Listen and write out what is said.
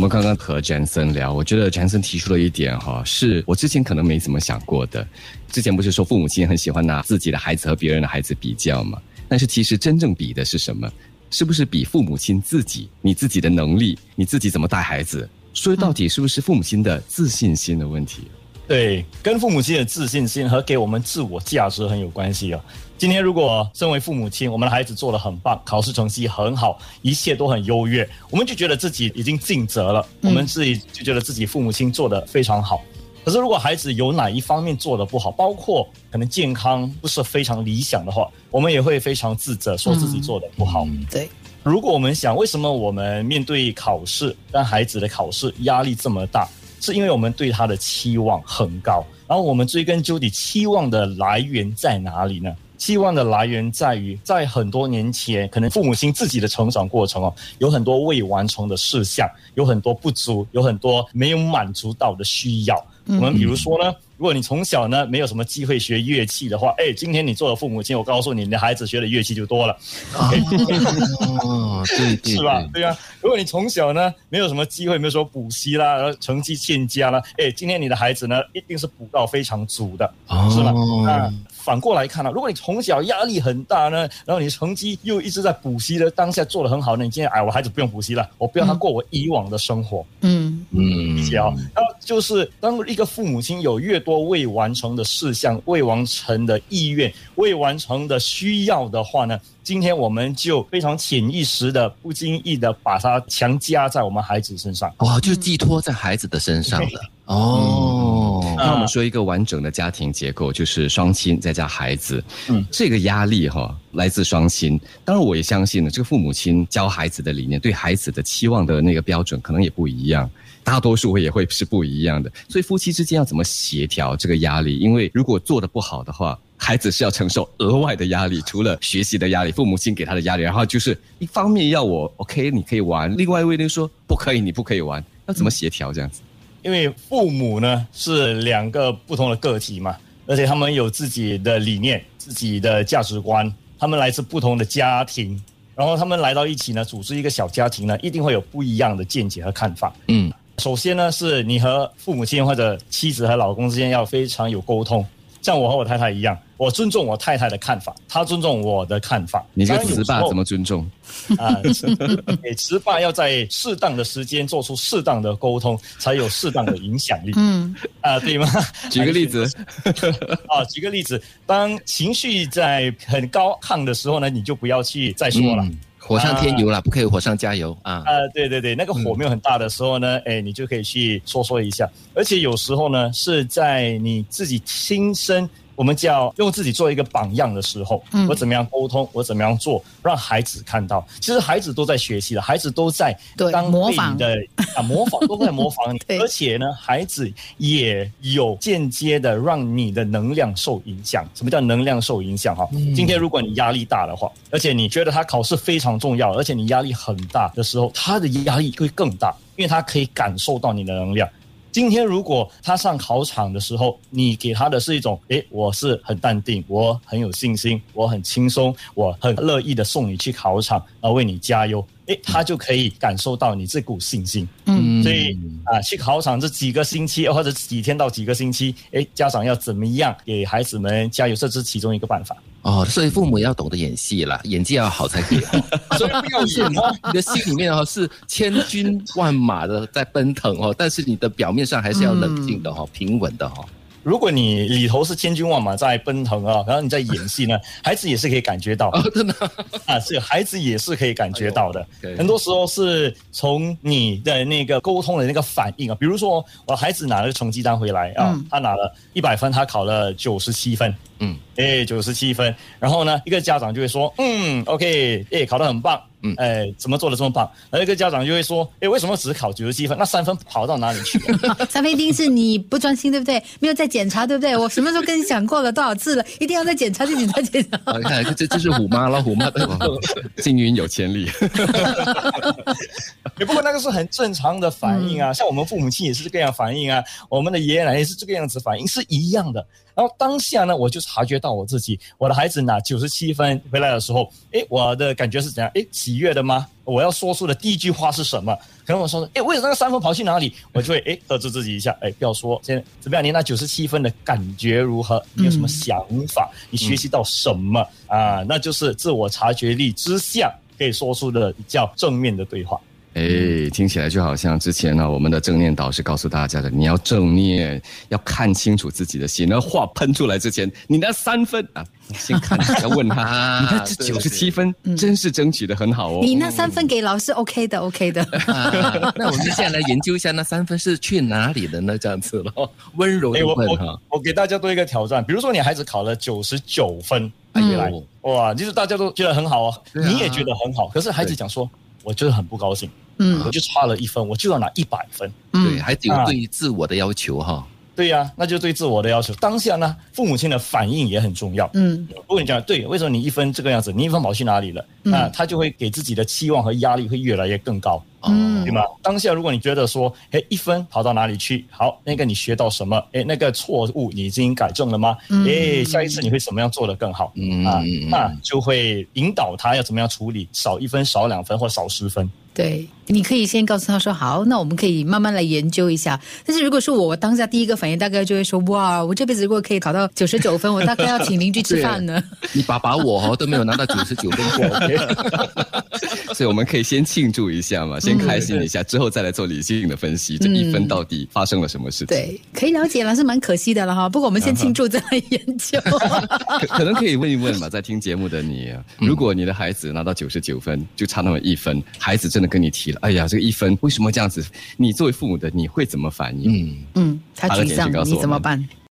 我们刚刚和杰森聊，我觉得杰森提出了一点哈，是我之前可能没怎么想过的。之前不是说父母亲很喜欢拿自己的孩子和别人的孩子比较吗？但是其实真正比的是什么？是不是比父母亲自己？你自己的能力，你自己怎么带孩子？说到底，是不是父母亲的自信心的问题？对，跟父母亲的自信心和给我们自我价值很有关系啊。今天如果身为父母亲，我们的孩子做的很棒，考试成绩很好，一切都很优越，我们就觉得自己已经尽责了，我们自己就觉得自己父母亲做的非常好。可是如果孩子有哪一方面做的不好，包括可能健康不是非常理想的话，我们也会非常自责，说自己做的不好。对，如果我们想为什么我们面对考试，让孩子的考试压力这么大？是因为我们对他的期望很高，然后我们追根究底，期望的来源在哪里呢？期望的来源在于，在很多年前，可能父母亲自己的成长过程哦，有很多未完成的事项，有很多不足，有很多没有满足到的需要。我们比如说呢？如果你从小呢没有什么机会学乐器的话，哎，今天你做了父母亲，我告诉你，你的孩子学的乐器就多了。哦，对，是吧？对啊。如果你从小呢没有什么机会，没有说补习啦，然后成绩欠佳啦，哎，今天你的孩子呢一定是补到非常足的，是吧？那。反过来看呢，如果你从小压力很大呢，然后你成绩又一直在补习的当下做的很好，呢你今天哎，我孩子不用补习了，我不要他过我以往的生活。嗯嗯，理解啊。就是当一个父母亲有越多未完成的事项、未完成的意愿、未完成的需要的话呢，今天我们就非常潜意识的、不经意的把它强加在我们孩子身上。哇，就寄托在孩子的身上了。哦，那我们说一个完整的家庭结构，就是双亲再加孩子。嗯，这个压力哈来自双亲。当然，我也相信呢，这个父母亲教孩子的理念，对孩子的期望的那个标准可能也不一样，大多数也会是不一样的。所以夫妻之间要怎么协调这个压力？因为如果做的不好的话，孩子是要承受额外的压力，除了学习的压力，父母亲给他的压力，然后就是一方面要我 OK，你可以玩；另外一位呢说不可以，你不可以玩。要怎么协调这样子？因为父母呢是两个不同的个体嘛，而且他们有自己的理念、自己的价值观，他们来自不同的家庭，然后他们来到一起呢，组织一个小家庭呢，一定会有不一样的见解和看法。嗯，首先呢，是你和父母亲或者妻子和老公之间要非常有沟通。像我和我太太一样，我尊重我太太的看法，她尊重我的看法。你这个词霸怎么尊重？啊，词霸要在适当的时间做出适当的沟通，才有适当的影响力。嗯，啊，对吗？举个例子。啊，举个例子，当情绪在很高亢的时候呢，你就不要去再说了。火上添油了，不可以火上加油啊！啊，对对对，那个火没有很大的时候呢，哎，你就可以去说说一下。而且有时候呢，是在你自己亲身。我们叫用自己做一个榜样的时候，我怎么样沟通，我怎么样做，让孩子看到。其实孩子都在学习的，孩子都在当模仿的啊，模仿都在模仿你。而且呢，孩子也有间接的让你的能量受影响。什么叫能量受影响？哈，今天如果你压力大的话，而且你觉得他考试非常重要，而且你压力很大的时候，他的压力会更大，因为他可以感受到你的能量。今天如果他上考场的时候，你给他的是一种，诶，我是很淡定，我很有信心，我很轻松，我很乐意的送你去考场，啊，为你加油。诶，他就可以感受到你这股信心。嗯，所以啊，去考场这几个星期或者几天到几个星期，诶，家长要怎么样给孩子们加油？这是其中一个办法。哦，所以父母要懂得演戏了，演技要好才可以。所以不要演哦，你的心里面哦是千军万马的在奔腾哦，但是你的表面上还是要冷静的哈，平稳的哈。如果你里头是千军万马在奔腾啊，然后你在演戏呢，孩子也是可以感觉到，真的？啊，是孩子也是可以感觉到的。很多时候是从你的那个沟通的那个反应啊，比如说我孩子拿了个成绩单回来啊，他拿了一百分，他考了九十七分。嗯，哎，九十七分，然后呢，一个家长就会说，嗯，OK，哎，考得很棒，嗯，哎，怎么做的这么棒？然后一个家长就会说，哎，为什么只考九十七分？那三分跑到哪里去？三分一定是你不专心，对不对？没有在检查，对不对？我什么时候跟你讲过了多少次了？一定要再检查，检查，检查。你看，这这是虎妈了虎妈的幸运有千里。不过那个是很正常的反应啊，像我们父母亲也是这个样反应啊，我们的爷爷奶奶也是这个样子反应，是一样的。然后当下呢，我就察觉到我自己，我的孩子拿九十七分回来的时候，哎，我的感觉是怎样？哎，喜。悦的吗？我要说出的第一句话是什么？可能我说，哎，为什么那个三分跑去哪里？我就会哎克制自己一下，哎，不要说。现在怎么样？你那九十七分的感觉如何？你有什么想法？你学习到什么啊？那就是自我察觉力之下可以说出的比较正面的对话。哎，听起来就好像之前呢，我们的正念导师告诉大家的，你要正念，要看清楚自己的心。那话喷出来之前，你那三分啊，先看，要问他，你看这九十七分，真是争取的很好哦。你那三分给老师，OK 的，OK 的。那我们接下来研究一下，那三分是去哪里的呢？这样子咯，温柔的问哈。我给大家多一个挑战，比如说你孩子考了九十九分，来，哇，就是大家都觉得很好哦，你也觉得很好，可是孩子讲说。我就是很不高兴，嗯，我就差了一分，我就要拿一百分，对，还有对于自我的要求哈，对呀，那就对自我的要求。当下呢，父母亲的反应也很重要，嗯，我跟你讲，对，为什么你一分这个样子，你一分跑去哪里了？啊，他就会给自己的期望和压力会越来越更高。嗯，对吗？当下如果你觉得说，哎，一分跑到哪里去？好，那个你学到什么？哎，那个错误你已经改正了吗？哎，下一次你会怎么样做得更好？嗯啊，那就会引导他要怎么样处理，少一分、少两分或少十分。对，你可以先告诉他说，好，那我们可以慢慢来研究一下。但是如果说我当下第一个反应，大概就会说，哇，我这辈子如果可以考到九十九分，我大概要请邻居吃饭呢。你爸爸我哦都没有拿到九十九分过，所以我们可以先庆祝一下嘛。先开心一下，之后再来做理性的分析，这一分到底发生了什么事情？对，可以了解了，是蛮可惜的了哈。不过我们先庆祝，再来研究。可能可以问一问嘛，在听节目的你，如果你的孩子拿到九十九分，就差那么一分，孩子真的跟你提了，哎呀，这个一分为什么这样子？你作为父母的，你会怎么反应？嗯嗯，他沮丧，你怎么办？